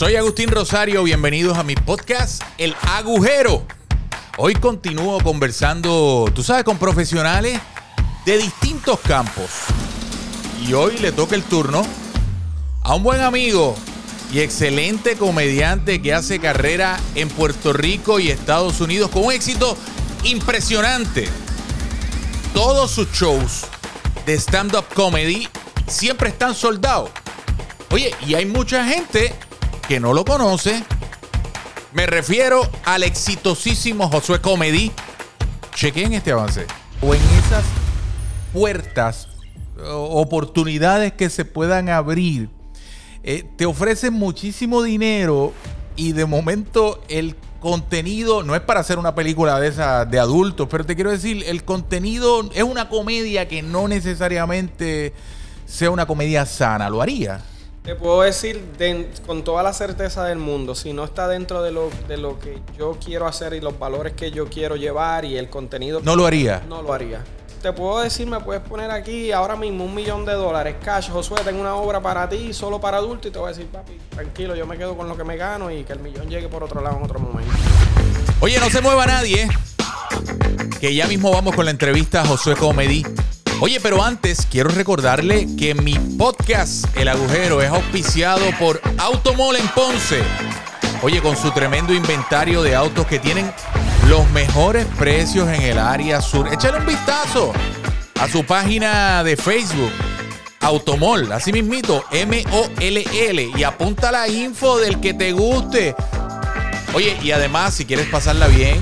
Soy Agustín Rosario, bienvenidos a mi podcast El Agujero. Hoy continúo conversando, tú sabes, con profesionales de distintos campos. Y hoy le toca el turno a un buen amigo y excelente comediante que hace carrera en Puerto Rico y Estados Unidos con un éxito impresionante. Todos sus shows de stand-up comedy siempre están soldados. Oye, y hay mucha gente que no lo conoce. Me refiero al exitosísimo Josué Comedy. Chequen este avance. O en esas puertas, oportunidades que se puedan abrir, eh, te ofrecen muchísimo dinero y de momento el contenido no es para hacer una película de esa de adultos, pero te quiero decir, el contenido es una comedia que no necesariamente sea una comedia sana, lo haría. Te puedo decir con toda la certeza del mundo, si no está dentro de lo, de lo que yo quiero hacer y los valores que yo quiero llevar y el contenido... No lo haría. No lo haría. Te puedo decir, me puedes poner aquí ahora mismo un millón de dólares cash. Josué, tengo una obra para ti, solo para adultos y te voy a decir, papi, tranquilo, yo me quedo con lo que me gano y que el millón llegue por otro lado en otro momento. Oye, no se mueva nadie, que ya mismo vamos con la entrevista a Josué Comedy. Oye, pero antes quiero recordarle que mi podcast El Agujero es auspiciado por Automol en Ponce. Oye, con su tremendo inventario de autos que tienen los mejores precios en el área sur. Échale un vistazo a su página de Facebook. Automol, así mismito, M-O-L-L. Y apunta la info del que te guste. Oye, y además, si quieres pasarla bien,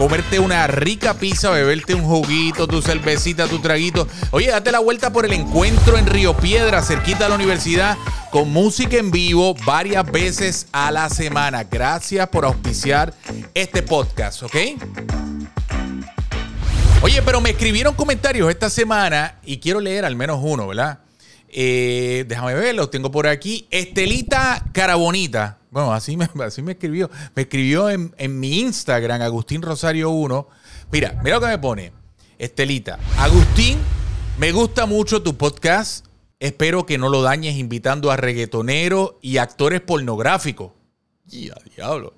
comerte una rica pizza, beberte un juguito, tu cervecita, tu traguito. Oye, date la vuelta por el encuentro en Río Piedra, cerquita de la universidad, con música en vivo varias veces a la semana. Gracias por auspiciar este podcast, ¿ok? Oye, pero me escribieron comentarios esta semana y quiero leer al menos uno, ¿verdad? Eh, déjame ver, los tengo por aquí. Estelita Carabonita. Bueno, así me, escribió. Me escribió en, mi Instagram, Agustín Rosario 1. Mira, mira lo que me pone. Estelita. Agustín, me gusta mucho tu podcast. Espero que no lo dañes invitando a reggaetoneros y actores pornográficos. Y diablo.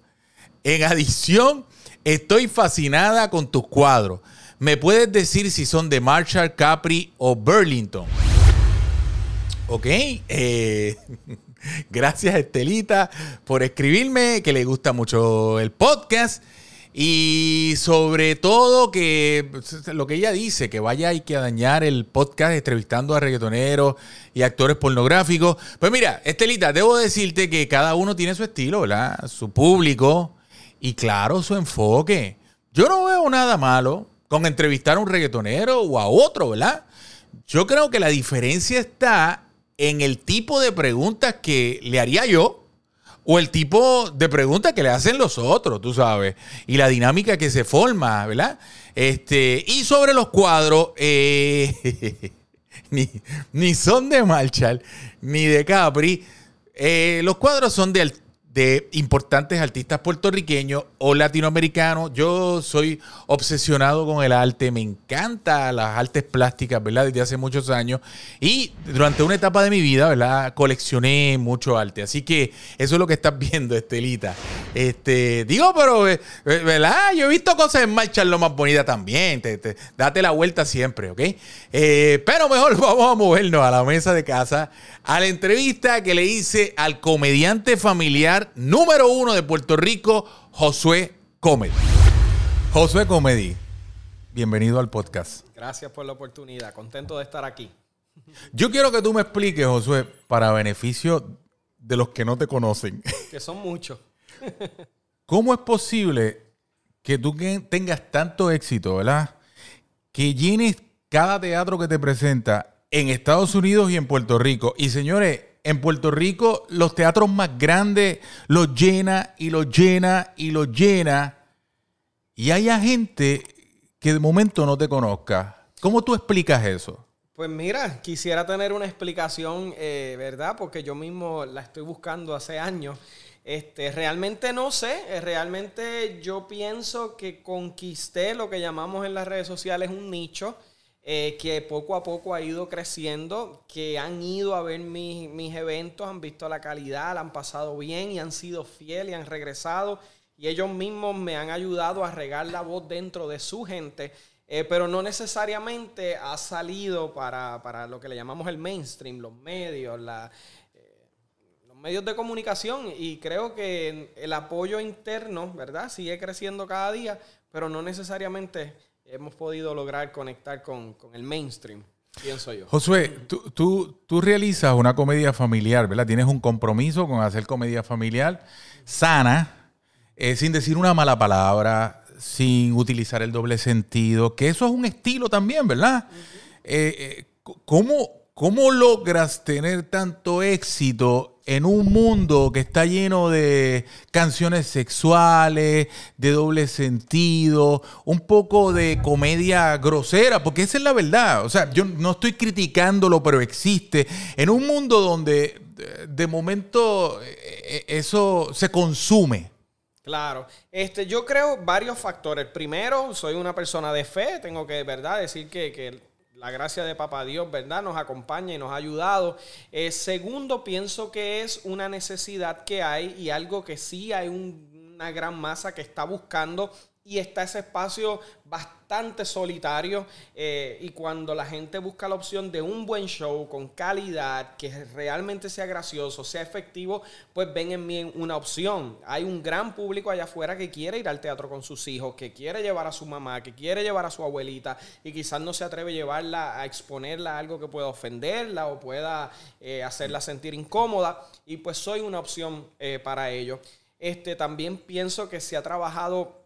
En adición, estoy fascinada con tus cuadros. ¿Me puedes decir si son de Marshall, Capri o Burlington? Ok. Eh, gracias, Estelita, por escribirme, que le gusta mucho el podcast. Y sobre todo que lo que ella dice, que vaya y que dañar el podcast entrevistando a reggaetoneros y actores pornográficos. Pues mira, Estelita, debo decirte que cada uno tiene su estilo, ¿verdad? Su público y claro, su enfoque. Yo no veo nada malo con entrevistar a un reggaetonero o a otro, ¿verdad? Yo creo que la diferencia está en el tipo de preguntas que le haría yo o el tipo de preguntas que le hacen los otros, tú sabes, y la dinámica que se forma, ¿verdad? Este, y sobre los cuadros, eh, ni, son de Marshall, ni de Capri. Eh, los cuadros son de, de importantes artistas puertorriqueños o latinoamericanos. Yo soy obsesionado con el arte, me encanta las artes plásticas, ¿verdad? Desde hace muchos años. Y durante una etapa de mi vida, ¿verdad? Coleccioné mucho arte. Así que eso es lo que estás viendo, Estelita. Este, digo, pero, eh, ¿verdad? Yo he visto cosas en marcha lo más bonita también. Te, date la vuelta siempre, ¿ok? Eh, pero mejor vamos a movernos a la mesa de casa, a la entrevista que le hice al comediante familiar número uno de Puerto Rico, Josué Comedy. Josué Comedy, bienvenido al podcast. Gracias por la oportunidad, contento de estar aquí. Yo quiero que tú me expliques, Josué, para beneficio de los que no te conocen. Que son muchos. ¿Cómo es posible que tú tengas tanto éxito, verdad? Que llenes cada teatro que te presenta en Estados Unidos y en Puerto Rico. Y señores, en Puerto Rico los teatros más grandes los llena y los llena y los llena. Y haya gente que de momento no te conozca. ¿Cómo tú explicas eso? Pues mira, quisiera tener una explicación, eh, ¿verdad? Porque yo mismo la estoy buscando hace años. Este, realmente no sé, eh, realmente yo pienso que conquisté lo que llamamos en las redes sociales un nicho eh, que poco a poco ha ido creciendo, que han ido a ver mis, mis eventos, han visto la calidad, la han pasado bien y han sido fieles y han regresado. Y ellos mismos me han ayudado a regar la voz dentro de su gente. Eh, pero no necesariamente ha salido para, para, lo que le llamamos el mainstream, los medios, eh, los medios de comunicación. Y creo que el apoyo interno, ¿verdad? Sigue creciendo cada día, pero no necesariamente hemos podido lograr conectar con, el mainstream, pienso yo. Josué, tú, tú, realizas una comedia familiar, ¿verdad? Tienes un compromiso con hacer comedia familiar sana, eh, sin decir una mala palabra, sin utilizar el doble sentido, que eso es un estilo también, ¿verdad? Eh, eh, ¿cómo, ¿Cómo logras tener tanto éxito en un mundo que está lleno de canciones sexuales, de doble sentido, un poco de comedia grosera? Porque esa es la verdad. O sea, yo no estoy criticándolo, pero existe. En un mundo donde de momento eh, eh, eso se consume. Claro, este, yo creo varios factores. Primero, soy una persona de fe, tengo que, ¿verdad?, decir que, que la gracia de Papá Dios, ¿verdad? Nos acompaña y nos ha ayudado. Eh, segundo, pienso que es una necesidad que hay y algo que sí hay una gran masa que está buscando y está ese espacio bastante solitario eh, y cuando la gente busca la opción de un buen show con calidad, que realmente sea gracioso, sea efectivo, pues ven en mí una opción. Hay un gran público allá afuera que quiere ir al teatro con sus hijos, que quiere llevar a su mamá, que quiere llevar a su abuelita y quizás no se atreve a llevarla a exponerla a algo que pueda ofenderla o pueda eh, hacerla sentir incómoda y pues soy una opción eh, para ello. Este, también pienso que se ha trabajado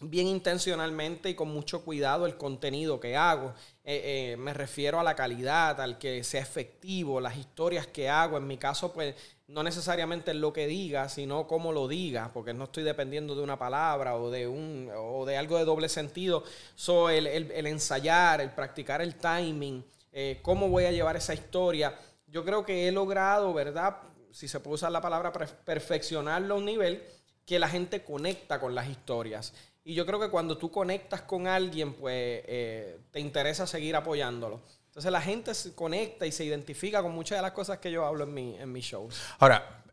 bien intencionalmente y con mucho cuidado el contenido que hago. Eh, eh, me refiero a la calidad, al que sea efectivo, las historias que hago. En mi caso, pues no necesariamente lo que diga, sino cómo lo diga, porque no estoy dependiendo de una palabra o de, un, o de algo de doble sentido. So, el, ensayar, el practicar el timing, eh, cómo voy a llevar esa historia. Yo creo que he logrado, ¿verdad? Si se puede usar la palabra, perfeccionarlo a un nivel que la gente conecta con las historias. Y yo creo que cuando tú conectas con alguien, pues eh, te interesa seguir apoyándolo. Entonces la gente se conecta y se identifica con muchas de las cosas que yo hablo en, mi, en mis shows. Ahora,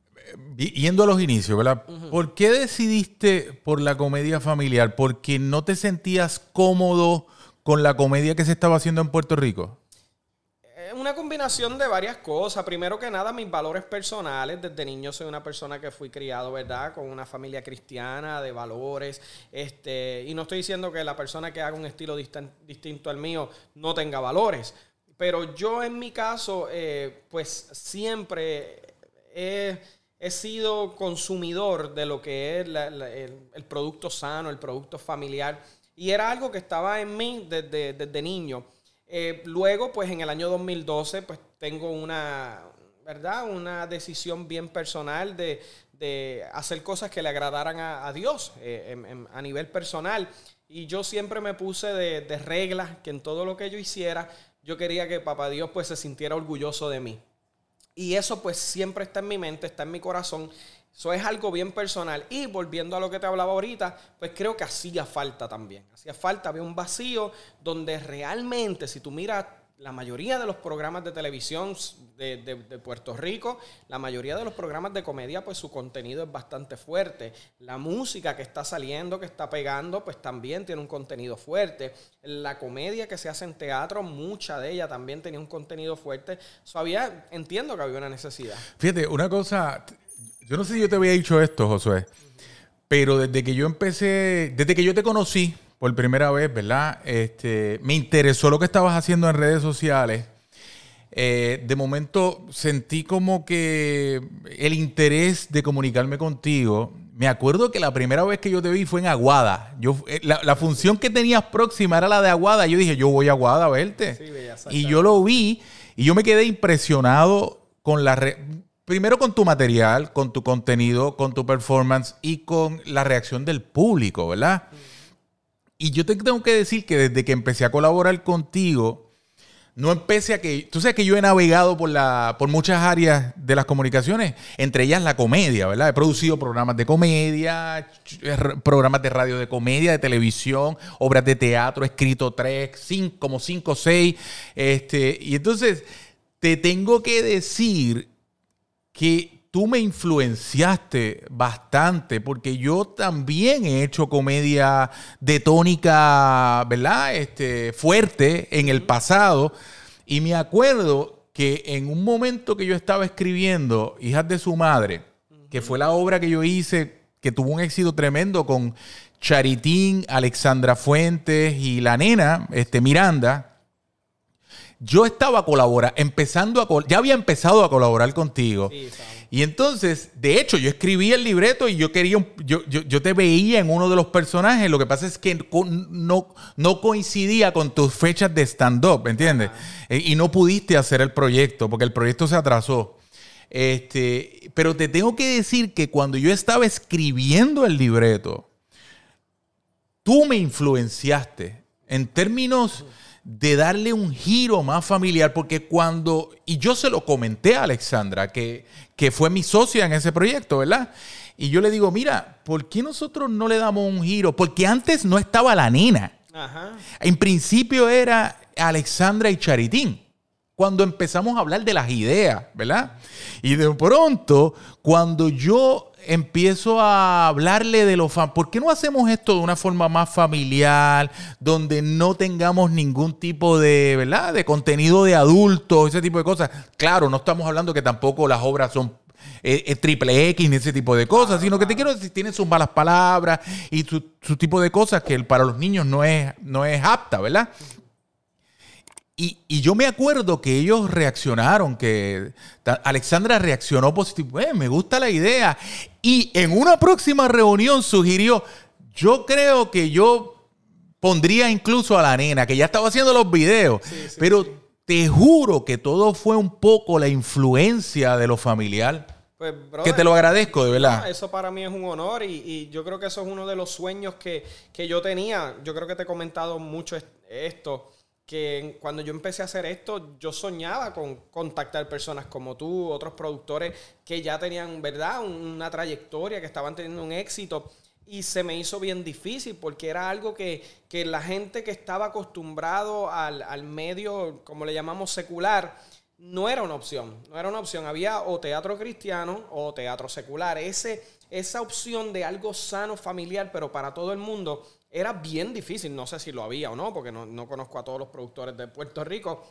yendo a los inicios, ¿verdad? ¿Por qué decidiste por la comedia familiar? ¿Porque no te sentías cómodo con la comedia que se estaba haciendo en Puerto Rico? Una combinación de varias cosas. Primero que nada, mis valores personales. Desde niño soy una persona que fui criado, ¿verdad? Con una familia cristiana, de valores. Este, y no estoy diciendo que la persona que haga un estilo distinto al mío no tenga valores. Pero yo en mi caso, eh, pues siempre he, sido consumidor de lo que es el, producto sano, el producto familiar. Y era algo que estaba en mí desde, desde niño. Eh, luego, pues en el año 2012, pues tengo una, ¿verdad? Una decisión bien personal de, hacer cosas que le agradaran a, Dios eh, a nivel personal. Y yo siempre me puse de, de reglas que en todo lo que yo hiciera, yo quería que Papá Dios pues se sintiera orgulloso de mí. Y eso pues siempre está en mi mente, está en mi corazón. Eso es algo bien personal. Y volviendo a lo que te hablaba ahorita, pues creo que hacía falta también. Hacía falta, había un vacío donde realmente, si tú miras la mayoría de los programas de televisión de, Puerto Rico, la mayoría de los programas de comedia, pues su contenido es bastante fuerte. La música que está saliendo, que está pegando, pues también tiene un contenido fuerte. La comedia que se hace en teatro, mucha de ella también tenía un contenido fuerte. So, entiendo que había una necesidad. Fíjate, una cosa, yo no sé si yo te había dicho esto, Josué, pero desde que yo empecé, desde que yo te conocí por primera vez, ¿verdad? Este, me interesó lo que estabas haciendo en redes sociales. Eh, de momento sentí como que el interés de comunicarme contigo. Me acuerdo que la primera vez que yo te vi fue en Aguada. Yo, eh, la, función que tenías próxima era la de Aguada. Yo dije, yo voy a Aguada a verte. Sí, y yo lo vi y yo me quedé impresionado con la... Primero con tu material, con tu contenido, con tu performance y con la reacción del público, ¿verdad? Y yo te tengo que decir que desde que empecé a colaborar contigo, no empecé a que. Tú sabes que yo he navegado por, la, por muchas áreas de las comunicaciones, entre ellas la comedia, ¿verdad? He producido programas de comedia, programas de radio de comedia, de televisión, obras de teatro, he escrito tres, cinco, como cinco seis. Este, y entonces te tengo que decir que tú me influenciaste bastante porque yo también he hecho comedia de tónica, ¿verdad? Este, fuerte en el pasado. Y me acuerdo que en un momento que yo estaba escribiendo Hijas de su madre, que fue la obra que yo hice, que tuvo un éxito tremendo con Charitín, Alexandra Fuentes y la nena, este, Miranda, yo estaba colaborando, empezando a, ya había empezado a colaborar contigo. Sí, y entonces, de hecho, yo escribí el libreto y yo quería, yo, yo, te veía en uno de los personajes. Lo que pasa es que no, no coincidía con tus fechas de stand-up, ¿entiendes? Eh, y no pudiste hacer el proyecto porque el proyecto se atrasó. Este, pero te tengo que decir que cuando yo estaba escribiendo el libreto, tú me influenciaste en términos de darle un giro más familiar, porque cuando, y yo se lo comenté a Alexandra, que, que fue mi socia en ese proyecto, ¿verdad? Y yo le digo, mira, ¿por qué nosotros no le damos un giro? Porque antes no estaba la nena. En principio era Alexandra y Charitín. Cuando empezamos a hablar de las ideas, ¿verdad? Y de pronto, cuando yo empiezo a hablarle de los fans. ¿Por qué no hacemos esto de una forma más familiar, donde no tengamos ningún tipo de, ¿verdad? de contenido de adultos, ese tipo de cosas? Claro, no estamos hablando que tampoco las obras son eh, eh, triple X ni ese tipo de cosas, sino que te quiero decir, tienen sus malas palabras y su, su, tipo de cosas que para los niños no es, no es apta, ¿verdad? Y, yo me acuerdo que ellos reaccionaron, que Alexandra reaccionó positivo, eh, me gusta la idea. Y en una próxima reunión sugirió, yo creo que yo pondría incluso a la nena, que ya estaba haciendo los videos, pero te juro que todo fue un poco la influencia de lo familiar. Pues, que te lo agradezco, de verdad. eso para mí es un honor y, y, yo creo que eso es uno de los sueños que, que yo tenía. Yo creo que te he comentado mucho esto que cuando yo empecé a hacer esto, yo soñaba con contactar personas como tú, otros productores que ya tenían, ¿verdad?, una trayectoria, que estaban teniendo un éxito. Y se me hizo bien difícil porque era algo que, la gente que estaba acostumbrado al, al, medio, como le llamamos secular, no era una opción. No era una opción. Había o teatro cristiano o teatro secular. Ese, esa opción de algo sano, familiar, pero para todo el mundo, era bien difícil, no sé si lo había o no, porque no, conozco a todos los productores de Puerto Rico,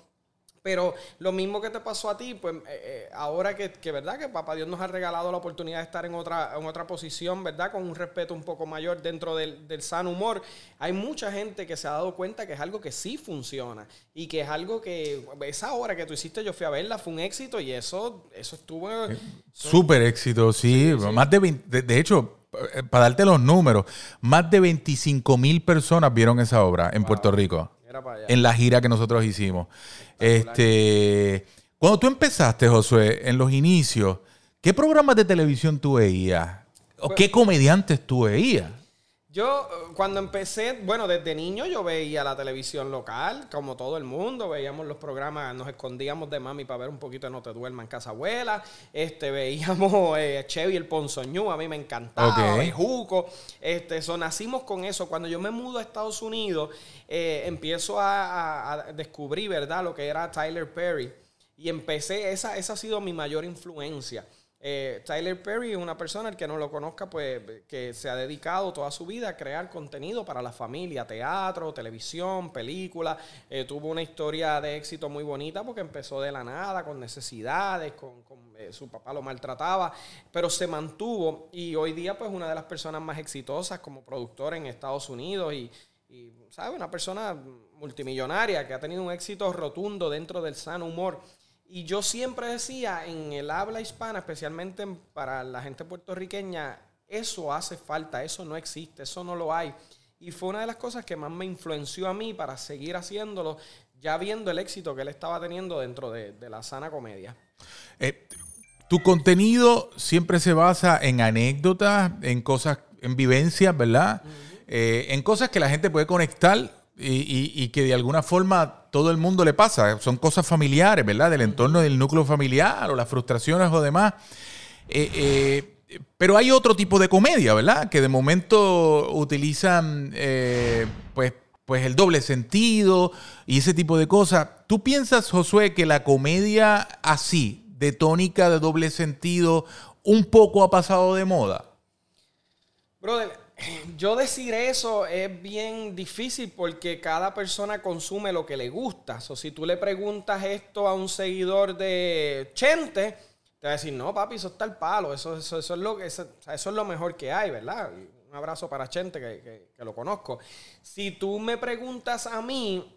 pero lo mismo que te pasó a ti, pues eh, eh, ahora que, que, verdad que Papá Dios nos ha regalado la oportunidad de estar en otra, en otra posición, ¿verdad? Con un respeto un poco mayor dentro del, del sano humor, hay mucha gente que se ha dado cuenta que es algo que sí funciona y que es algo que esa hora que tú hiciste, yo fui a verla, fue un éxito y eso, eso estuvo... Eh, súper éxito, sí. Más de, 20, de hecho, eh, para darte los números, más de 25 mil personas vieron esa obra en Puerto Rico. En la gira que nosotros hicimos. Este, cuando tú empezaste, Josué, en los inicios, ¿qué programas de televisión tú veías? ¿O pues qué comediantes tú veías? Yo, eh, cuando empecé, bueno, desde niño yo veía la televisión local, como todo el mundo, veíamos los programas, nos escondíamos de mami para ver un poquito de No te duerma en casa abuela, este, veíamos eh, Chevy el Ponzoñú, a mí me encantaba, Juco, este, so, nacimos con eso. Cuando yo me mudo a Estados Unidos, eh, empiezo a, descubrir, ¿verdad?, lo que era Tyler Perry. Y empecé, esa, esa ha sido mi mayor influencia. Eh, Tyler Perry es una persona, el que no lo conozca, pues que se ha dedicado toda su vida a crear contenido para la familia, teatro, televisión, película. Eh, tuvo una historia de éxito muy bonita porque empezó de la nada, con necesidades, con, eh, su papá lo maltrataba, pero se mantuvo y hoy día pues una de las personas más exitosas como productor en Estados Unidos y, y. Una persona multimillonaria que ha tenido un éxito rotundo dentro del sano humor. Y yo siempre decía, en el habla hispana, especialmente para la gente puertorriqueña, eso hace falta, eso no existe, eso no lo hay. Y fue una de las cosas que más me influenció a mí para seguir haciéndolo, ya viendo el éxito que él estaba teniendo dentro de, la sana comedia. Eh, tu contenido siempre se basa en anécdotas, en cosas, en vivencias, ¿verdad? Eh, en cosas que la gente puede conectar y, que de alguna forma todo el mundo le pasa. Son cosas familiares, ¿verdad? Del entorno del núcleo familiar o las frustraciones o demás. Eh, eh, pero hay otro tipo de comedia, ¿verdad? Que de momento utilizan, eh, pues, pues el doble sentido y ese tipo de cosas. ¿Tú piensas, Josué, que la comedia así, de tónica de doble sentido, un poco ha pasado de moda? Brother, yo decir eso es bien difícil porque cada persona consume lo que le gusta. O si tú le preguntas esto a un seguidor de Chente, te va a decir, no, papi, eso está el palo, eso, eso, es, lo, eso, eso es lo mejor que hay, ¿verdad? Un abrazo para Chente, que, que lo conozco. Si tú me preguntas a mí,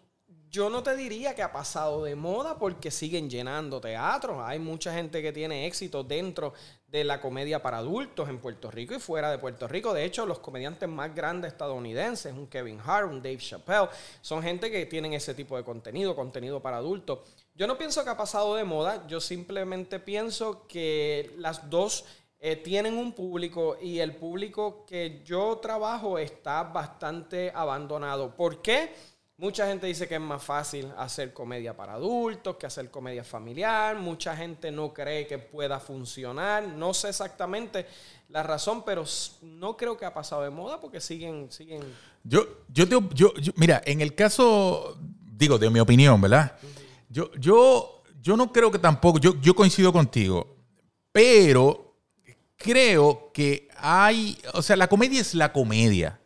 yo no te diría que ha pasado de moda porque siguen llenando teatros. Hay mucha gente que tiene éxito dentro de la comedia para adultos en Puerto Rico y fuera de Puerto Rico. De hecho, los comediantes más grandes estadounidenses, un Kevin Hart, un Dave Chappelle, son gente que tienen ese tipo de contenido, contenido para adultos. Yo no pienso que ha pasado de moda, yo simplemente pienso que las dos eh, tienen un público y el público que yo trabajo está bastante abandonado. ¿Por qué? Mucha gente dice que es más fácil hacer comedia para adultos que hacer comedia familiar. Mucha gente no cree que pueda funcionar. No sé exactamente la razón, pero no creo que ha pasado de moda porque siguen, siguen. Yo, yo, te, yo, mira, en el caso, digo, de mi opinión, ¿verdad? Yo, yo, yo no creo que tampoco, yo, yo coincido contigo, pero creo que hay, o sea, la comedia es la comedia.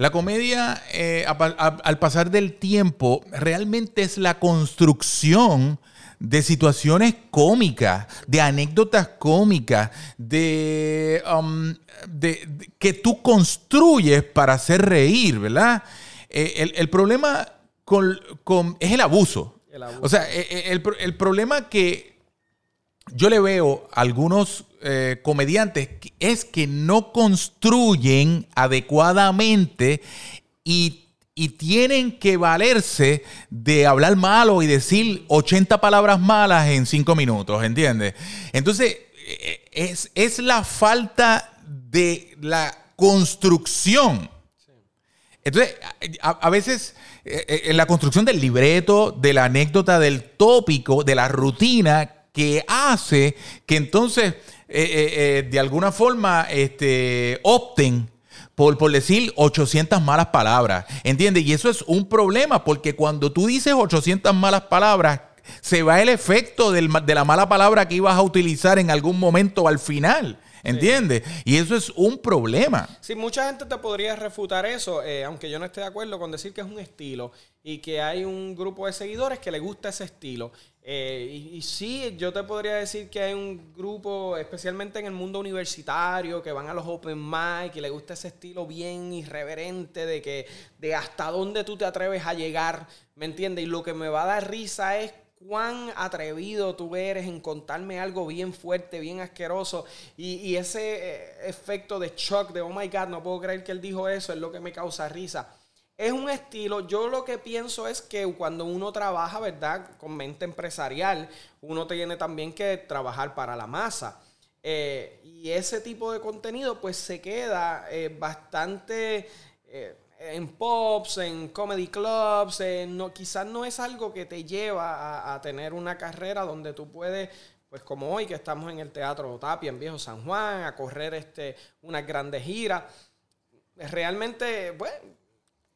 La comedia, eh, al pasar del tiempo, realmente es la construcción de situaciones cómicas, de anécdotas cómicas, de, um, que tú construyes para hacer reír, ¿verdad? Eh, el, problema es el abuso. O sea, eh, el, el problema que yo le veo a algunos eh, comediantes es que no construyen adecuadamente y, tienen que valerse de hablar malo y decir 80 palabras malas en 5 minutos, ¿entiendes? Entonces, eh, es, es la falta de la construcción. Entonces, a, veces eh, en la construcción del libreto, de la anécdota, del tópico, de la rutina, que hace que entonces eh, eh, eh, de alguna forma este, opten por, por, decir 800 malas palabras. ¿Entiendes? Y eso es un problema porque cuando tú dices 800 malas palabras, se va el efecto de la mala palabra que ibas a utilizar en algún momento al final. ¿Entiendes? Y eso es un problema. Sí, mucha gente te podría refutar eso, aunque yo no esté de acuerdo con decir que es un estilo y que hay un grupo de seguidores que le gusta ese estilo. Eh, y, sí, yo te podría decir que hay un grupo, especialmente en el mundo universitario, que van a los open mic y le gusta ese estilo bien irreverente de que de hasta dónde tú te atreves a llegar, ¿me entiendes? Y lo que me va a dar risa es cuán atrevido tú eres en contarme algo bien fuerte, bien asqueroso. Y, y ese eh, efecto de shock, de oh my god, no puedo creer que él dijo eso, es lo que me causa risa es un estilo, yo lo que pienso es que cuando uno trabaja, ¿verdad? Con mente empresarial, uno tiene también que trabajar para la masa. Eh, y ese tipo de contenido pues se queda eh, bastante eh, en pops, en comedy clubs, no, quizás no es algo que te lleva a, tener una carrera donde tú puedes pues como hoy que estamos en el Teatro Tapia en Viejo San Juan, a correr este, unas grandes giras. Realmente, bueno,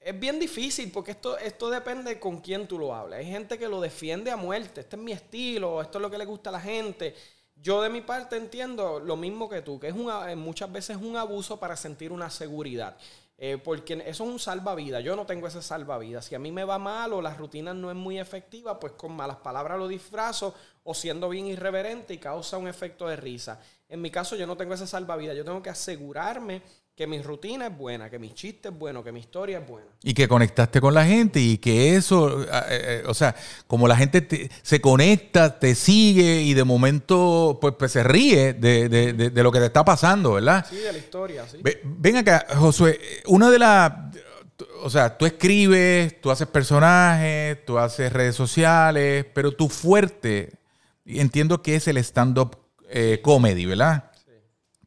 es bien difícil porque esto, esto depende con quién tú lo hables. Hay gente que lo defiende a muerte. Este es mi estilo, esto es lo que le gusta a la gente. Yo de mi parte entiendo lo mismo que tú, que es eh, muchas veces un abuso para sentir una seguridad. Eh, porque eso es un salvavidas. Yo no tengo ese salvavidas. Si a mí me va mal o la rutina no es muy efectiva, pues con malas palabras lo disfrazo o siendo bien irreverente y causa un efecto de risa. En mi caso yo no tengo ese salvavidas. Yo tengo que asegurarme que mi rutina es buena, que mi chiste es bueno, que mi historia es buena. Y que conectaste con la gente y que eso, eh, eh, o sea, como la gente se conecta, te sigue y de momento pues, pues se ríe de, lo que te está pasando, ¿verdad? Sí, de la historia, sí. Ven acá, Josué, una de las, o sea, tú escribes, tú haces personajes, tú haces redes sociales, pero tu fuerte, entiendo que es el stand-up eh, comedy, ¿verdad?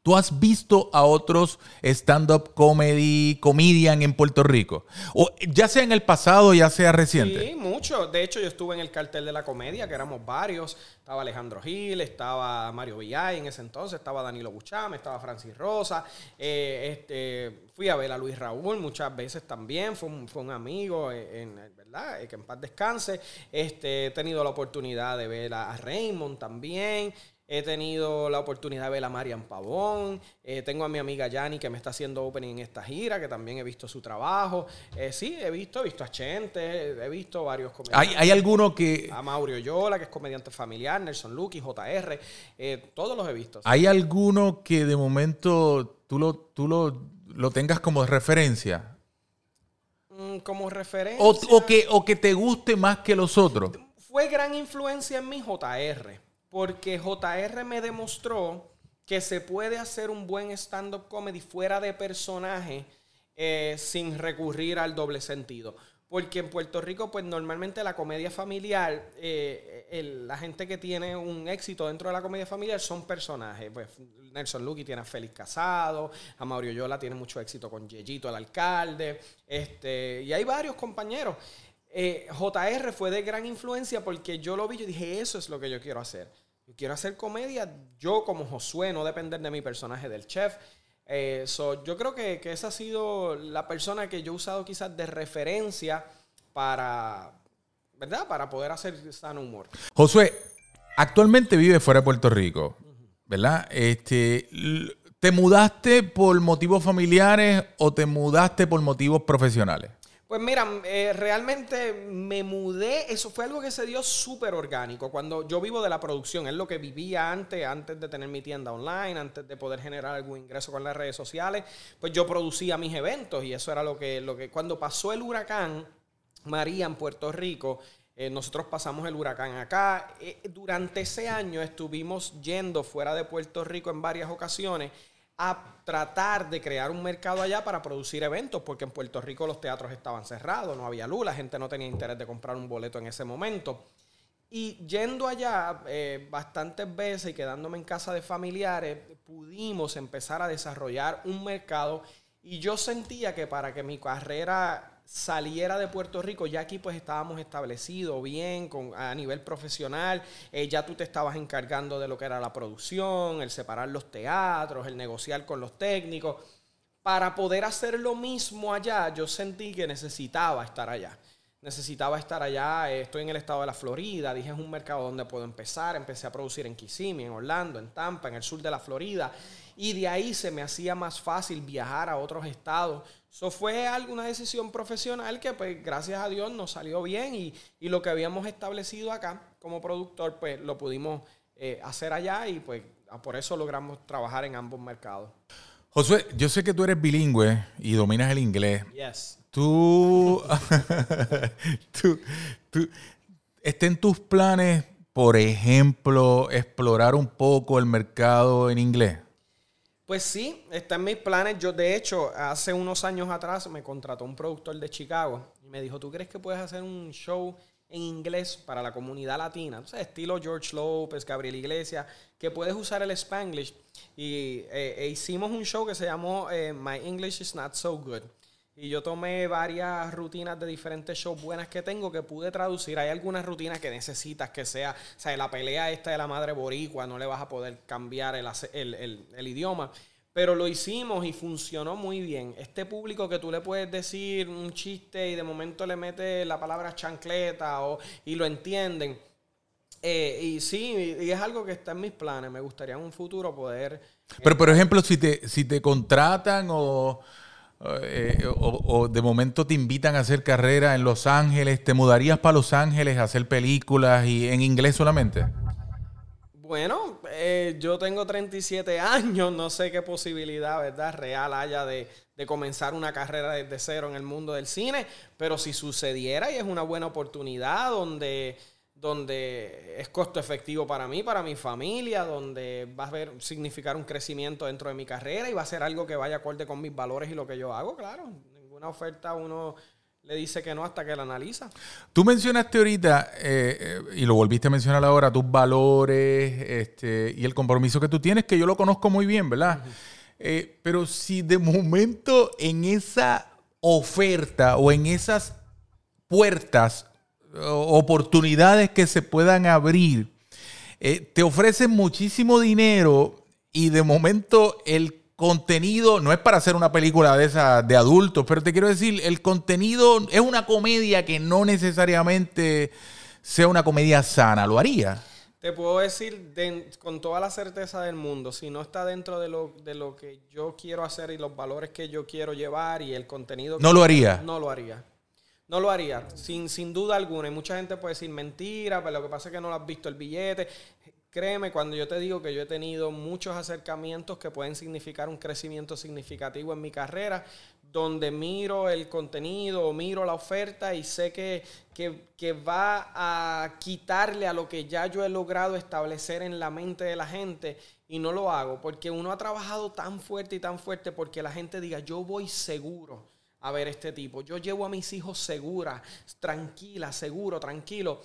¿Tú has visto a otros stand-up comedy, comedian en Puerto Rico? O ya sea en el pasado, ya sea reciente. Sí, mucho. De hecho, yo estuve en el cartel de la comedia, que éramos varios. Estaba Alejandro Gil, estaba Mario Villay en ese entonces, estaba Danilo Buchame, estaba Francis Rosa. Eh, este, fui a ver a Luis Raúl muchas veces también, fue un, amigo, eh, en, ¿verdad? Eh, que en paz descanse. Este, he tenido la oportunidad de ver a Raymond también. He tenido la oportunidad de ver a Marian Pavón. Eh, tengo a mi amiga Yani que me está haciendo opening en esta gira, que también he visto su trabajo. Eh, sí, he visto, he visto a Chente, he visto varios comediantes. ¿Hay, hay alguno que...? A Mauro Yola, que es comediante familiar, Nelson Lucky, JR, eh, todos los he visto. ¿Hay alguno que de momento tú lo, tú lo, lo tengas como referencia? Mm, como referencia... O, que, o que te guste más que los otros. Fue gran influencia en mi JR porque JR me demostró que se puede hacer un buen stand-up comedy fuera de personaje eh, sin recurrir al doble sentido. Porque en Puerto Rico, pues normalmente la comedia familiar, eh, la gente que tiene un éxito dentro de la comedia familiar son personajes. Pues Nelson Lucky tiene a Félix Casado, a Mauricio Yola tiene mucho éxito con Yeyito, el alcalde, este, y hay varios compañeros. Eh, JR fue de gran influencia porque yo lo vi y dije, eso es lo que yo quiero hacer. Yo quiero hacer comedia, yo como Josué, no depender de mi personaje del chef. Eh, yo creo que, esa ha sido la persona que yo he usado quizás de referencia para, ¿verdad? Para poder hacer sano humor. Josué, actualmente vive fuera de Puerto Rico, ¿verdad? Este, ¿Te mudaste por motivos familiares o te mudaste por motivos profesionales? Pues mira, eh, realmente me mudé, eso fue algo que se dio súper orgánico. Cuando yo vivo de la producción, es lo que vivía antes, antes de tener mi tienda online, antes de poder generar algún ingreso con las redes sociales, pues yo producía mis eventos y eso era lo que, lo que cuando pasó el huracán María en Puerto Rico, eh, nosotros pasamos el huracán acá. Eh, durante ese año estuvimos yendo fuera de Puerto Rico en varias ocasiones a tratar de crear un mercado allá para producir eventos, porque en Puerto Rico los teatros estaban cerrados, no había luz, la gente no tenía interés de comprar un boleto en ese momento. Y yendo allá eh, bastantes veces y quedándome en casa de familiares, pudimos empezar a desarrollar un mercado y yo sentía que para que mi carrera saliera de Puerto Rico, ya aquí pues estábamos establecidos bien con, a nivel profesional, eh, ya tú te estabas encargando de lo que era la producción, el separar los teatros, el negociar con los técnicos. Para poder hacer lo mismo allá, yo sentí que necesitaba estar allá. Necesitaba estar allá, eh, estoy en el estado de la Florida, dije es un mercado donde puedo empezar, empecé a producir en Kissimmee, en Orlando, en Tampa, en el sur de la Florida, y de ahí se me hacía más fácil viajar a otros estados eso fue alguna decisión profesional que, pues, gracias a Dios nos salió bien y, lo que habíamos establecido acá como productor, pues, lo pudimos eh, hacer allá y, pues, por eso logramos trabajar en ambos mercados. Josué, yo sé que tú eres bilingüe y dominas el inglés. Yes. Tú, tú, tú, ¿está en tus planes, por ejemplo, explorar un poco el mercado en inglés? Pues sí, está en mis planes. Yo, de hecho, hace unos años atrás me contrató un productor de Chicago y me dijo, ¿tú crees que puedes hacer un show en inglés para la comunidad latina? Sea, estilo George López, Gabriel Iglesias, que puedes usar el Spanglish. Y e hicimos un show que se llamó eh, My English is Not So Good. Y yo tomé varias rutinas de diferentes shows buenas que tengo que pude traducir. Hay algunas rutinas que necesitas que sea, o sea, la pelea esta de la madre boricua, no le vas a poder cambiar el, idioma. Pero lo hicimos y funcionó muy bien. Este público que tú le puedes decir un chiste y de momento le metes la palabra chancleta o, y lo entienden. Eh, y sí, y es algo que está en mis planes. Me gustaría en un futuro poder... Pero, por ejemplo, si te, si te contratan o eh, o, de momento te invitan a hacer carrera en Los Ángeles, ¿te mudarías para Los Ángeles a hacer películas y en inglés solamente? Bueno, eh, yo tengo 37 años, no sé qué posibilidad, ¿verdad? Real haya de, de, comenzar una carrera desde cero en el mundo del cine, pero si sucediera y es una buena oportunidad donde donde es costo efectivo para mí, para mi familia, donde va a ver, significar un crecimiento dentro de mi carrera y va a ser algo que vaya acorde con mis valores y lo que yo hago, claro. Ninguna oferta uno le dice que no hasta que la analiza. Tú mencionaste ahorita, eh, eh, y lo volviste a mencionar ahora, tus valores este, y el compromiso que tú tienes, que yo lo conozco muy bien, ¿verdad? Eh, pero si de momento en esa oferta o en esas puertas, oportunidades que se puedan abrir, te ofrecen muchísimo dinero y de momento el contenido, no es para hacer una película de esa de adultos, pero te quiero decir, el contenido es una comedia que no necesariamente sea una comedia sana, ¿lo haría? Te puedo decir con toda la certeza del mundo, si no está dentro de lo, de lo que yo quiero hacer y los valores que yo quiero llevar y el contenido... No lo haría. No lo haría. No lo haría, sin, sin duda alguna. Y mucha gente puede decir mentira, pero lo que pasa es que no lo has visto el billete. Créeme cuando yo te digo que yo he tenido muchos acercamientos que pueden significar un crecimiento significativo en mi carrera, donde miro el contenido o miro la oferta y sé que, que, va a quitarle a lo que ya yo he logrado establecer en la mente de la gente y no lo hago porque uno ha trabajado tan fuerte y tan fuerte porque la gente diga yo voy seguro a ver este tipo, yo llevo a mis hijos segura, tranquila, seguro, tranquilo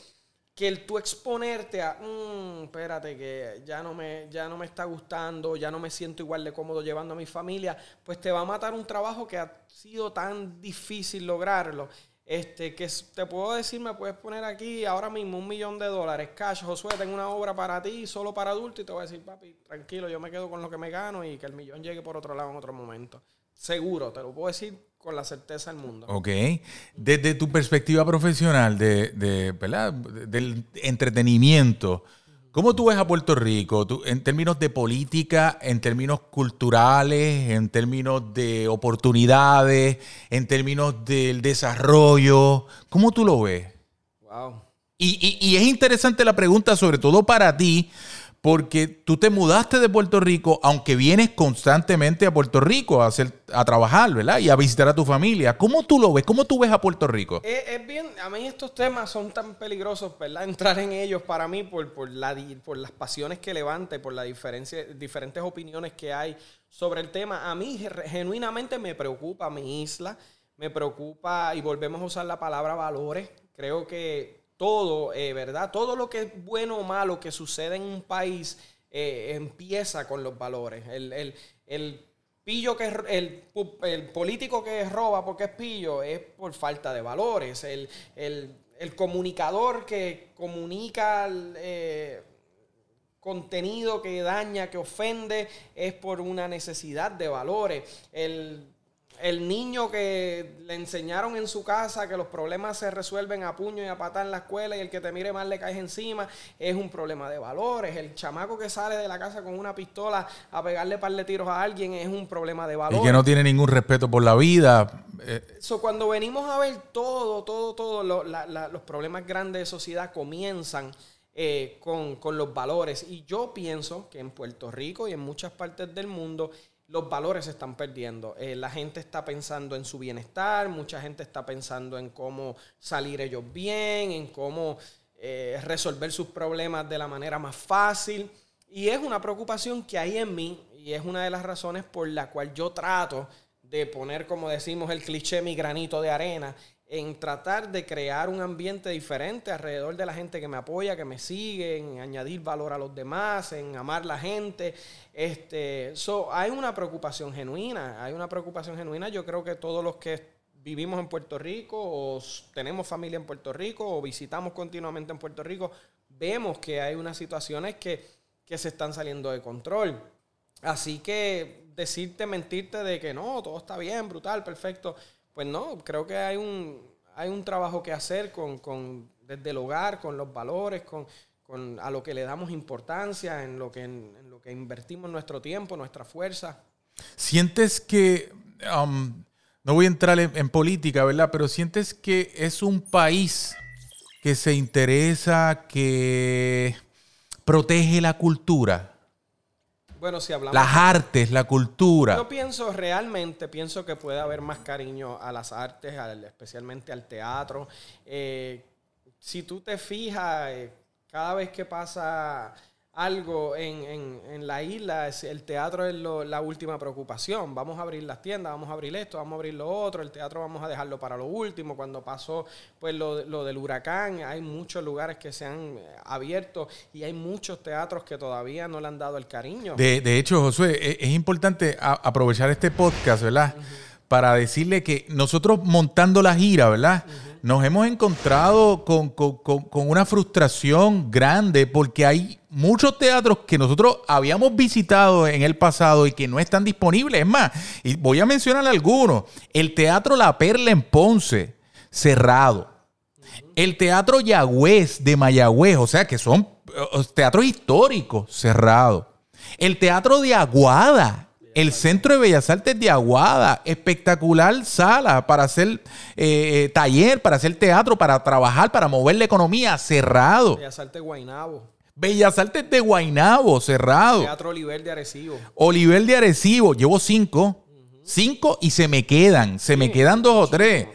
que el tú exponerte a, mm, espérate, que ya no, me, ya no me está gustando, ya no me siento igual de cómodo llevando a mi familia, pues te va a matar un trabajo que ha sido tan difícil lograrlo. Este, que te puedo decir, me puedes poner aquí ahora mismo un millón de dólares cash, Josué, tengo una obra para ti, solo para adultos, y te voy a decir, papi, tranquilo, yo me quedo con lo que me gano y que el millón llegue por otro lado en otro momento. Seguro, te lo puedo decir con la certeza del mundo. Ok. Desde tu perspectiva profesional de, de ¿verdad? del entretenimiento, ¿cómo tú ves a Puerto Rico en términos de política, en términos culturales, en términos de oportunidades, en términos del desarrollo? ¿Cómo tú lo ves? Wow. Y, y, y es interesante la pregunta, sobre todo para ti, porque tú te mudaste de Puerto Rico, aunque vienes constantemente a Puerto Rico a, hacer, a trabajar, ¿verdad? Y a visitar a tu familia. ¿Cómo tú lo ves? ¿Cómo tú ves a Puerto Rico? Es, bien, a mí estos temas son tan peligrosos, ¿verdad? Entrar en ellos para mí por, por, la, por las pasiones que levanta y por las diferentes opiniones que hay sobre el tema. A mí genuinamente me preocupa mi isla, me preocupa, y volvemos a usar la palabra valores. Creo que todo, eh, ¿verdad? Todo lo que es bueno o malo que sucede en un país eh, empieza con los valores. El, pillo que el, el, político que roba porque es pillo es por falta de valores. El, comunicador que comunica eh, contenido que daña, que ofende, es por una necesidad de valores. El el niño que le enseñaron en su casa que los problemas se resuelven a puño y a pata en la escuela y el que te mire mal le caes encima, es un problema de valores. El chamaco que sale de la casa con una pistola a pegarle par de tiros a alguien es un problema de valores. Y que no tiene ningún respeto por la vida. Eso, cuando venimos a ver todo, todo, todo, los problemas grandes de sociedad comienzan eh, con, con los valores. Y yo pienso que en Puerto Rico y en muchas partes del mundo los valores se están perdiendo. Eh, la gente está pensando en su bienestar, mucha gente está pensando en cómo salir ellos bien, en cómo eh, resolver sus problemas de la manera más fácil. Y es una preocupación que hay en mí y es una de las razones por la cual yo trato de poner, como decimos, el cliché, mi granito de arena en tratar de crear un ambiente diferente alrededor de la gente que me apoya, que me sigue, en añadir valor a los demás, en amar la gente. Este, hay una preocupación genuina, hay una preocupación genuina. Yo creo que todos los que vivimos en Puerto Rico o tenemos familia en Puerto Rico o visitamos continuamente en Puerto Rico, vemos que hay unas situaciones que, que se están saliendo de control. Así que decirte, mentirte de que no, todo está bien, brutal, perfecto pues no, creo que hay un, hay un trabajo que hacer con, desde el hogar, con los valores, con, a lo que le damos importancia, en lo que, en, lo que invertimos nuestro tiempo, nuestra fuerza. ¿Sientes que, um, no voy a entrar en, política, ¿verdad? Pero sientes que es un país que se interesa, que protege la cultura? Bueno, si hablamos. Las artes, la cultura. Yo pienso realmente, pienso que puede haber más cariño a las artes, especialmente al teatro. Eh, si tú te fijas, eh, cada vez que pasa algo en, en, la isla, el teatro es la última preocupación. Vamos a abrir las tiendas, vamos a abrir esto, vamos a abrir lo otro, el teatro vamos a dejarlo para lo último. Cuando pasó pues lo, lo del huracán, hay muchos lugares que se han abierto y hay muchos teatros que todavía no le han dado el cariño. De, de hecho, Josué, e, es, importante aprovechar este podcast, ¿verdad? Para decirle que nosotros montando la gira, ¿verdad? nos hemos encontrado con, una frustración grande porque hay muchos teatros que nosotros habíamos visitado en el pasado y que no están disponibles. Es más, y voy a mencionar algunos. El Teatro La Perla en Ponce, cerrado. El Teatro Yagüez de Mayagüez, o sea que son eh, teatros históricos, cerrado. El Teatro de Aguada, el Centro de Bellas Artes de Aguada, espectacular sala para hacer eh, eh, taller, para hacer teatro, para trabajar, para mover la economía, cerrado. Bellas Artes de Guainabo. Bellas Artes de Guainabo, cerrado. Teatro Oliver de Arecibo. Oliver de Arecibo, llevo cinco. Cinco y se me quedan, se me quedan dos o tres.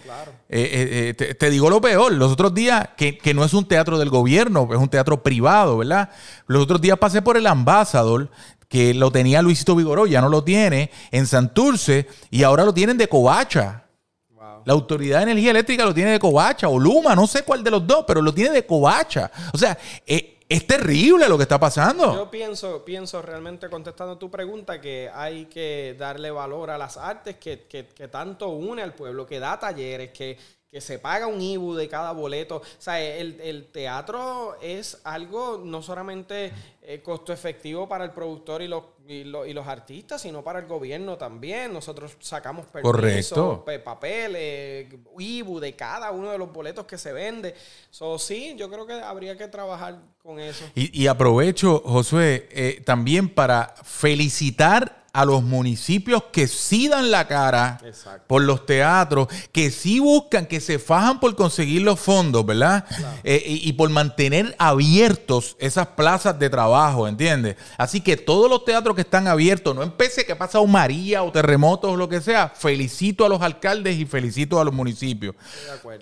Eh, te, digo lo peor, los otros días, que, que, no es un teatro del gobierno, es un teatro privado, ¿verdad? Los otros días pasé por el Ambassador, que lo tenía Luisito Vigoró, ya no lo tiene, en Santurce, y ahora lo tienen de Covacha. La Autoridad de Energía Eléctrica lo tiene de Covacha, o Luma, no sé cuál de los dos, pero lo tiene de Covacha. O sea, eh, es terrible lo que está pasando. Yo pienso, pienso realmente contestando tu pregunta que hay que darle valor a las artes que, que tanto une al pueblo, que da talleres, que que se paga un IBU de cada boleto. O sea, el, teatro es algo no solamente eh, costo efectivo para el productor y los, y, los, artistas, sino para el gobierno también. Nosotros sacamos permisos, papeles, IBU de cada uno de los boletos que se vende. So, sí, yo creo que habría que trabajar con eso. Y, aprovecho, Josué, eh, también para felicitar a los municipios que sí dan la cara por los teatros, que sí buscan, que se fajan por conseguir los fondos, ¿verdad? Eh, y, por mantener abiertos esas plazas de trabajo, ¿entiendes? Así que todos los teatros que están abiertos, no empece que pasa un María o terremotos o lo que sea, felicito a los alcaldes y felicito a los municipios.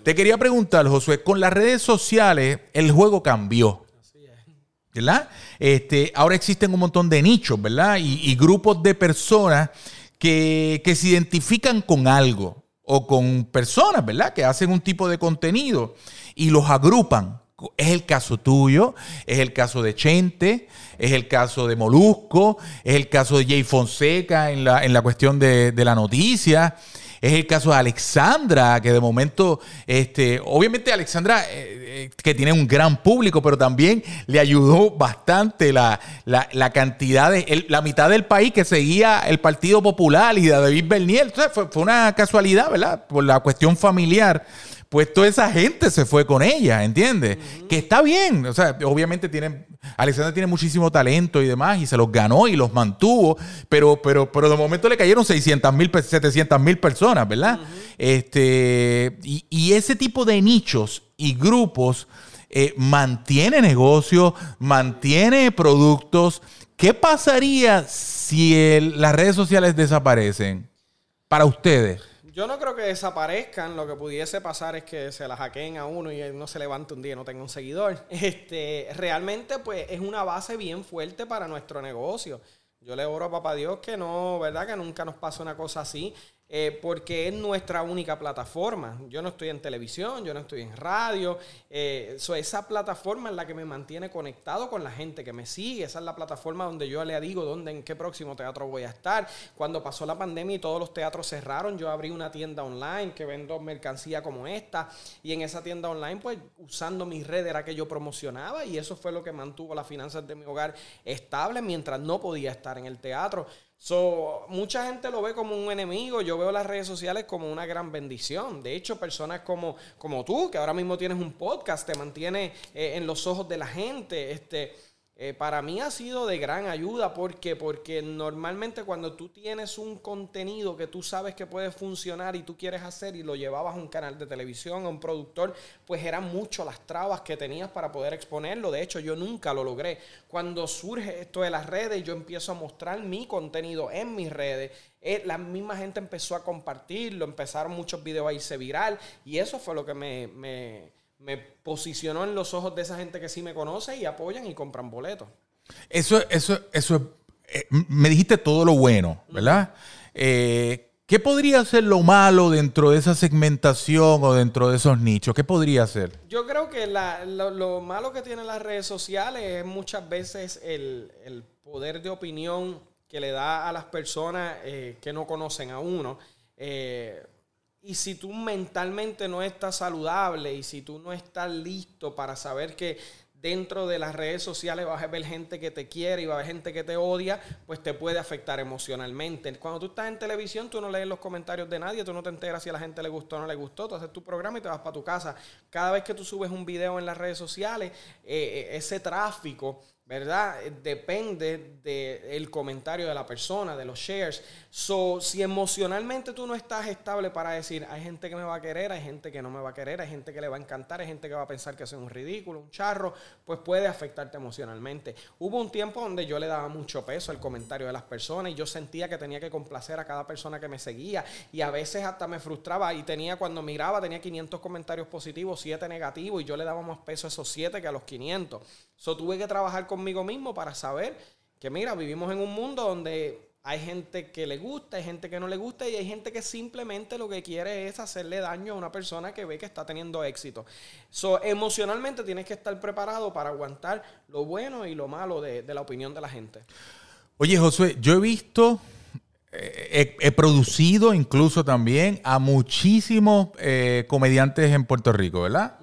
Te quería preguntar, Josué, con las redes sociales el juego cambió. ¿Verdad? Este, ahora existen un montón de nichos, ¿verdad? Y, grupos de personas que, se identifican con algo o con personas, ¿verdad? Que hacen un tipo de contenido y los agrupan. Es el caso tuyo, es el caso de Chente, es el caso de Molusco, es el caso de Jay Fonseca en la, en la cuestión de, de la noticia. Es el caso de Alexandra, que de momento, este, obviamente Alexandra, eh, eh, que tiene un gran público, pero también le ayudó bastante la, cantidad de, la mitad del país que seguía el Partido Popular y de David Bernier. fue, fue una casualidad, ¿verdad? Por la cuestión familiar pues toda esa gente se fue con ella, ¿entiendes? Que está bien, o sea, obviamente tienen, Alexander tiene muchísimo talento y demás, y se los ganó y los mantuvo, pero, pero, pero de momento le cayeron 600 mil, 700 mil personas, ¿verdad? este, y, ese tipo de nichos y grupos eh, mantiene negocios, mantiene productos. ¿Qué pasaría si las redes sociales desaparecen para ustedes? Yo no creo que desaparezcan. Lo que pudiese pasar es que se la hackeen a uno y uno se levante un día y no tenga un seguidor. Este, realmente, pues, es una base bien fuerte para nuestro negocio. Yo le oro a papá Dios que no, ¿verdad? Que nunca nos pase una cosa así. Eh, porque es nuestra única plataforma. Yo no estoy en televisión, yo no estoy en radio. Eh, esa plataforma es la que me mantiene conectado con la gente que me sigue. Esa es la plataforma donde yo le digo dónde, en qué próximo teatro voy a estar. Cuando pasó la pandemia y todos los teatros cerraron, yo abrí una tienda online que vendo mercancía como esta. Y en esa tienda online, pues usando mis redes era que yo promocionaba y eso fue lo que mantuvo las finanzas de mi hogar estables mientras no podía estar en el teatro. So, mucha gente lo ve como un enemigo. Yo veo las redes sociales como una gran bendición. De hecho, personas como, como tú, que ahora mismo tienes un podcast, te mantiene eh, en los ojos de la gente. Este, eh, para mí ha sido de gran ayuda porque porque normalmente cuando tú tienes un contenido que tú sabes que puede funcionar y tú quieres hacer y lo llevabas a un canal de televisión a un productor pues eran mucho las trabas que tenías para poder exponerlo. De hecho yo nunca lo logré. Cuando surge esto de las redes yo empiezo a mostrar mi contenido en mis redes. Eh, la misma gente empezó a compartirlo empezaron muchos videos a irse viral y eso fue lo que me posicionó en los ojos de esa gente que sí me conoce y apoyan y compran boletos. Eso, eso, eso, eh, me dijiste todo lo bueno, ¿verdad? Eh, ¿Qué podría ser lo malo dentro de esa segmentación o dentro de esos nichos? ¿Qué podría ser? Yo creo que lo, malo que tienen las redes sociales es muchas veces el, poder de opinión que le da a las personas eh, que no conocen a uno. Y si tú mentalmente no estás saludable y si tú no estás listo para saber que dentro de las redes sociales vas a ver gente que te quiere y va a haber gente que te odia, pues te puede afectar emocionalmente. Cuando tú estás en televisión, tú no lees los comentarios de nadie, tú no te enteras si a la gente le gustó o no le gustó, tú haces tu programa y te vas para tu casa. Cada vez que tú subes un video en las redes sociales, eh, eh, ese tráfico ¿verdad? Depende del comentario de la persona, de los shares. So, si emocionalmente tú no estás estable para decir, hay gente que me va a querer, hay gente que no me va a querer, hay gente que le va a encantar, hay gente que va a pensar que soy un ridículo, un charro, pues puede afectarte emocionalmente. Hubo un tiempo donde yo le daba mucho peso al comentario de las personas y yo sentía que tenía que complacer a cada persona que me seguía y a veces hasta me frustraba y tenía, cuando miraba, tenía 500 comentarios positivos, 7 negativos y yo le daba más peso a esos 7 que a los 500. So, tuve que trabajar conmigo mismo para saber que, mira, vivimos en un mundo donde hay gente que le gusta, hay gente que no le gusta y hay gente que simplemente lo que quiere es hacerle daño a una persona que ve que está teniendo éxito. So, emocionalmente tienes que estar preparado para aguantar lo bueno y lo malo de, la opinión de la gente. Oye, Josué, yo he visto, eh, he, producido incluso también a muchísimos eh, comediantes en Puerto Rico, ¿verdad?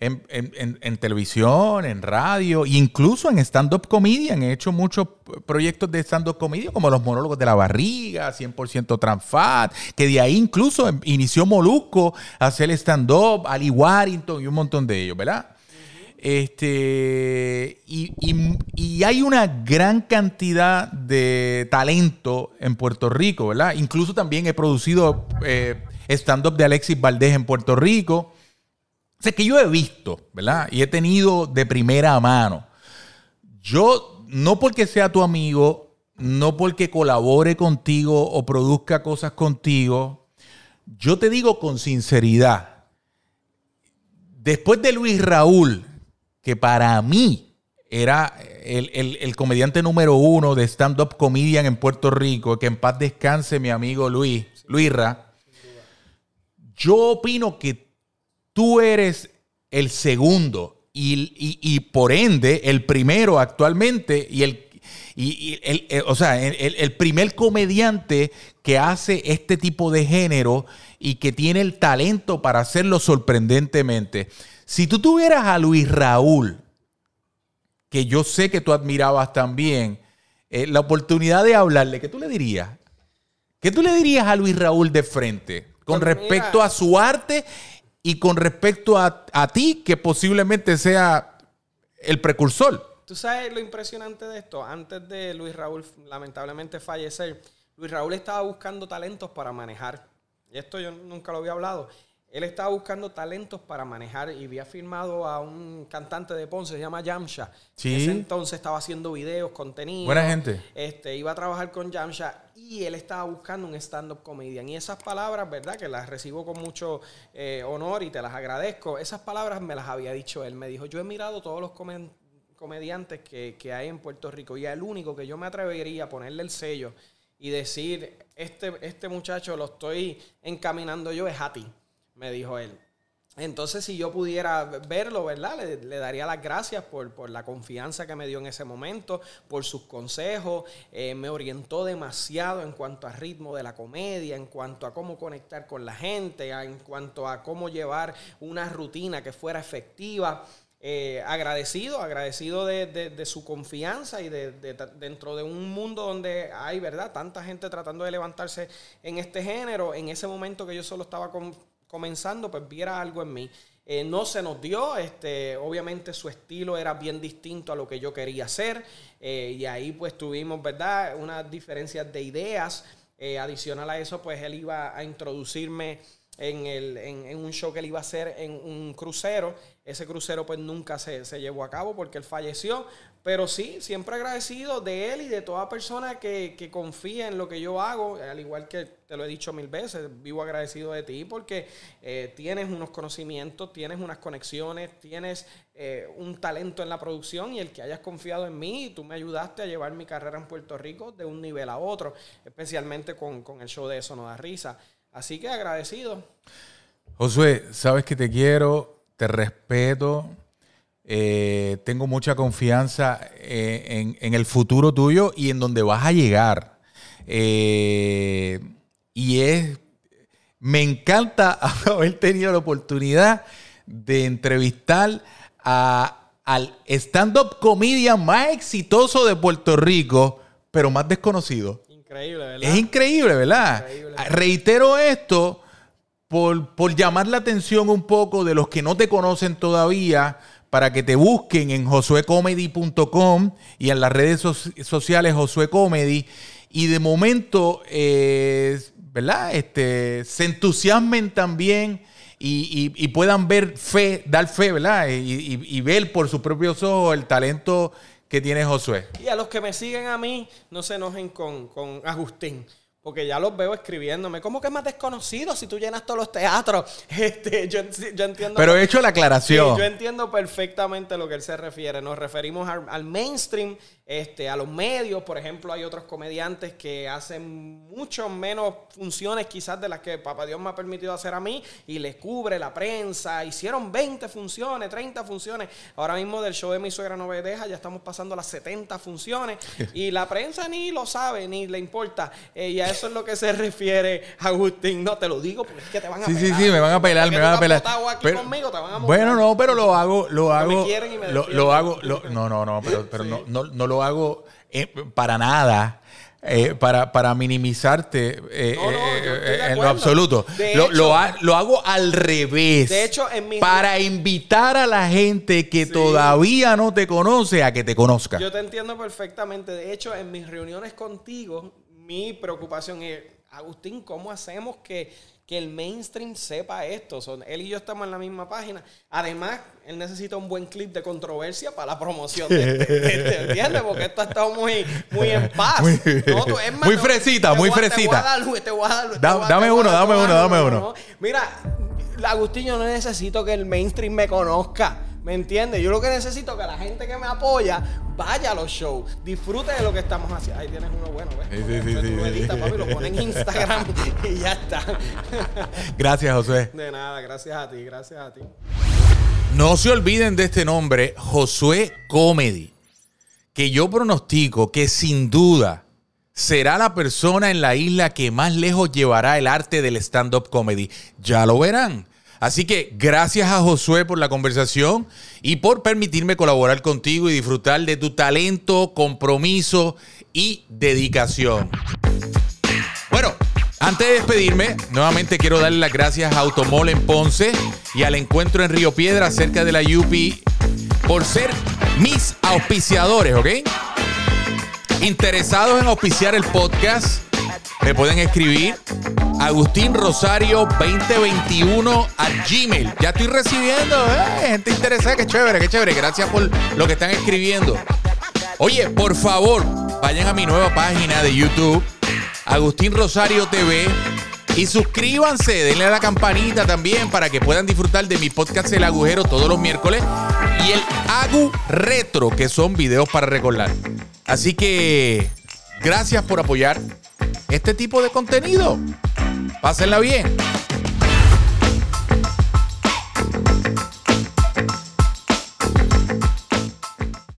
En, televisión, en radio, incluso en stand-up comedian. He hecho muchos proyectos de stand-up comedy, como los monólogos de la barriga, 100% transfat, que de ahí incluso em, inició Molusco a hacer stand-up, Ali Warrington y un montón de ellos, ¿verdad? Este, y, hay una gran cantidad de talento en Puerto Rico, ¿verdad? Incluso también he producido eh, stand-up de Alexis Valdés en Puerto Rico. O sea, que yo he visto, ¿verdad? Y he tenido de primera mano. Yo, no porque sea tu amigo, no porque colabore contigo o produzca cosas contigo, yo te digo con sinceridad, después de Luis Raúl, que para mí era el, comediante número uno de stand-up comedian en Puerto Rico, que en paz descanse mi amigo Luis, Luisra, yo opino que tú eres el segundo y, por ende el primero actualmente y el, el, o sea, el, primer comediante que hace este tipo de género y que tiene el talento para hacerlo sorprendentemente. Si tú tuvieras a Luis Raúl, que yo sé que tú admirabas también, eh, la oportunidad de hablarle, ¿qué tú le dirías? ¿Qué tú le dirías a Luis Raúl de frente con pues respecto a su arte y con respecto a, ti, que posiblemente sea el precursor. Tú sabes lo impresionante de esto. Antes de Luis Raúl lamentablemente fallecer, Luis Raúl estaba buscando talentos para manejar. Y esto yo nunca lo había hablado. Él estaba buscando talentos para manejar y había firmado a un cantante de Ponce, se llama Yamsha. Sí. ese entonces estaba haciendo videos, contenido. Buena gente. Este, iba a trabajar con Yamsha y él estaba buscando un stand-up comedian. Y esas palabras, ¿verdad? Que las recibo con mucho eh, honor y te las agradezco. Esas palabras me las había dicho él. Me dijo, yo he mirado todos los comediantes que, que hay en Puerto Rico y el único que yo me atrevería a ponerle el sello y decir, este, este muchacho lo estoy encaminando yo es a ti me dijo él. Entonces, si yo pudiera verlo, ¿verdad? Le, daría las gracias por, la confianza que me dio en ese momento, por sus consejos. Eh, me orientó demasiado en cuanto a ritmo de la comedia, en cuanto a cómo conectar con la gente, en cuanto a cómo llevar una rutina que fuera efectiva. Eh, agradecido, agradecido de, su confianza y de, dentro de un mundo donde hay, ¿verdad? Tanta gente tratando de levantarse en este género. En ese momento que yo solo estaba con, comenzando, pues viera algo en mí. Eh, no se nos dio, este, obviamente su estilo era bien distinto a lo que yo quería hacer eh, y ahí pues tuvimos, ¿verdad? Unas diferencias de ideas. Eh, adicional a eso, pues él iba a introducirme en, el, en, un show que él iba a hacer en un crucero. Ese crucero pues nunca se, se llevó a cabo porque él falleció. Pero sí, siempre agradecido de él y de toda persona que, que confía en lo que yo hago, al igual que te lo he dicho mil veces, vivo agradecido de ti porque eh, tienes unos conocimientos, tienes unas conexiones, tienes eh, un talento en la producción y el que hayas confiado en mí y tú me ayudaste a llevar mi carrera en Puerto Rico de un nivel a otro, especialmente con, con el show de Eso no da risa. Así que agradecido. Josué, sabes que te quiero, te respeto eh, tengo mucha confianza eh, en, el futuro tuyo y en donde vas a llegar. Eh, y es, me encanta haber tenido la oportunidad de entrevistar al stand-up comedian más exitoso de Puerto Rico, pero más desconocido. Increíble, ¿verdad? Es increíble, ¿verdad? Reitero esto por, por llamar la atención un poco de los que no te conocen todavía para que te busquen en josuecomedy.com y en las redes sociales Josué Comedy. Y de momento, eh, ¿verdad? Este, se entusiasmen también y, puedan ver fe, dar fe, ¿verdad? Y, ver por sus propios ojos el talento que tiene Josué. Y a los que me siguen a mí, no se enojen con, con Agustín. Porque ya los veo escribiéndome. ¿Cómo que es más desconocido si tú llenas todos los teatros? Este, yo, entiendo. Pero he hecho la aclaración. yo entiendo perfectamente lo que él se refiere. Nos referimos al mainstream este, a los medios, por ejemplo, hay otros comediantes que hacen mucho menos funciones quizás de las que Papá Dios me ha permitido hacer a mí y les cubre la prensa. Hicieron 20 funciones, 30 funciones. Ahora mismo del show de mi suegra no me deja, ya estamos pasando las 70 funciones y la prensa ni lo sabe, ni le importa. Eh, y a eso es lo que se refiere Agustín. No te lo digo porque es que te van a sí, Sí, sí, me van a pelar, me van a pelar. bueno, no, pero lo hago, lo hago. lo, hago, no, no, no, pero, pero no, no, no lo hago eh, para nada. Eh, para, para, minimizarte eh, en lo absoluto. lo, hago al revés. De hecho, en para invitar a la gente que todavía no te conoce a que te conozca. Yo te entiendo perfectamente. De hecho, en mis reuniones contigo, mi preocupación es, Agustín, ¿cómo hacemos que que el mainstream sepa esto. Son, él y yo estamos en la misma página. Además, él necesita un buen clip de controversia para la promoción de este, ¿entiendes? Porque esto ha estado muy, muy en paz. Muy, muy fresita, muy fresita. Dame uno, dame uno, dame uno. Mira, Agustín, yo no necesito que el mainstream me conozca. ¿Me entiendes? Yo lo que necesito es que la gente que me apoya vaya a los shows, disfrute de lo que estamos haciendo. Ahí tienes uno bueno, ¿ves? Sí, sí, sí, sí, papi, lo pones en Instagram y ya está. Gracias, Josué. De nada, gracias a ti, gracias a ti. No se olviden de este nombre, Josué Comedy, que yo pronostico que sin duda será la persona en la isla que más lejos llevará el arte del stand-up comedy. Ya lo verán. Así que gracias a Josué por la conversación y por permitirme colaborar contigo y disfrutar de tu talento, compromiso y dedicación. Bueno, antes de despedirme, nuevamente quiero darle las gracias a Automol en Ponce y al encuentro en Río Piedra cerca de la UPI por ser mis auspiciadores, ¿ok? Interesados en auspiciar el podcast me pueden escribir Agustín Rosario 2021 a Gmail. Ya estoy recibiendo, eh, gente interesada, qué chévere, qué chévere. Gracias por lo que están escribiendo. Oye, por favor, vayan a mi nueva página de YouTube, Agustín Rosario TV. Y suscríbanse, denle a la campanita también para que puedan disfrutar de mi podcast El Agujero todos los miércoles y el Agu Retro, que son videos para recordar. Así que gracias por apoyar este tipo de contenido. Pásenla bien.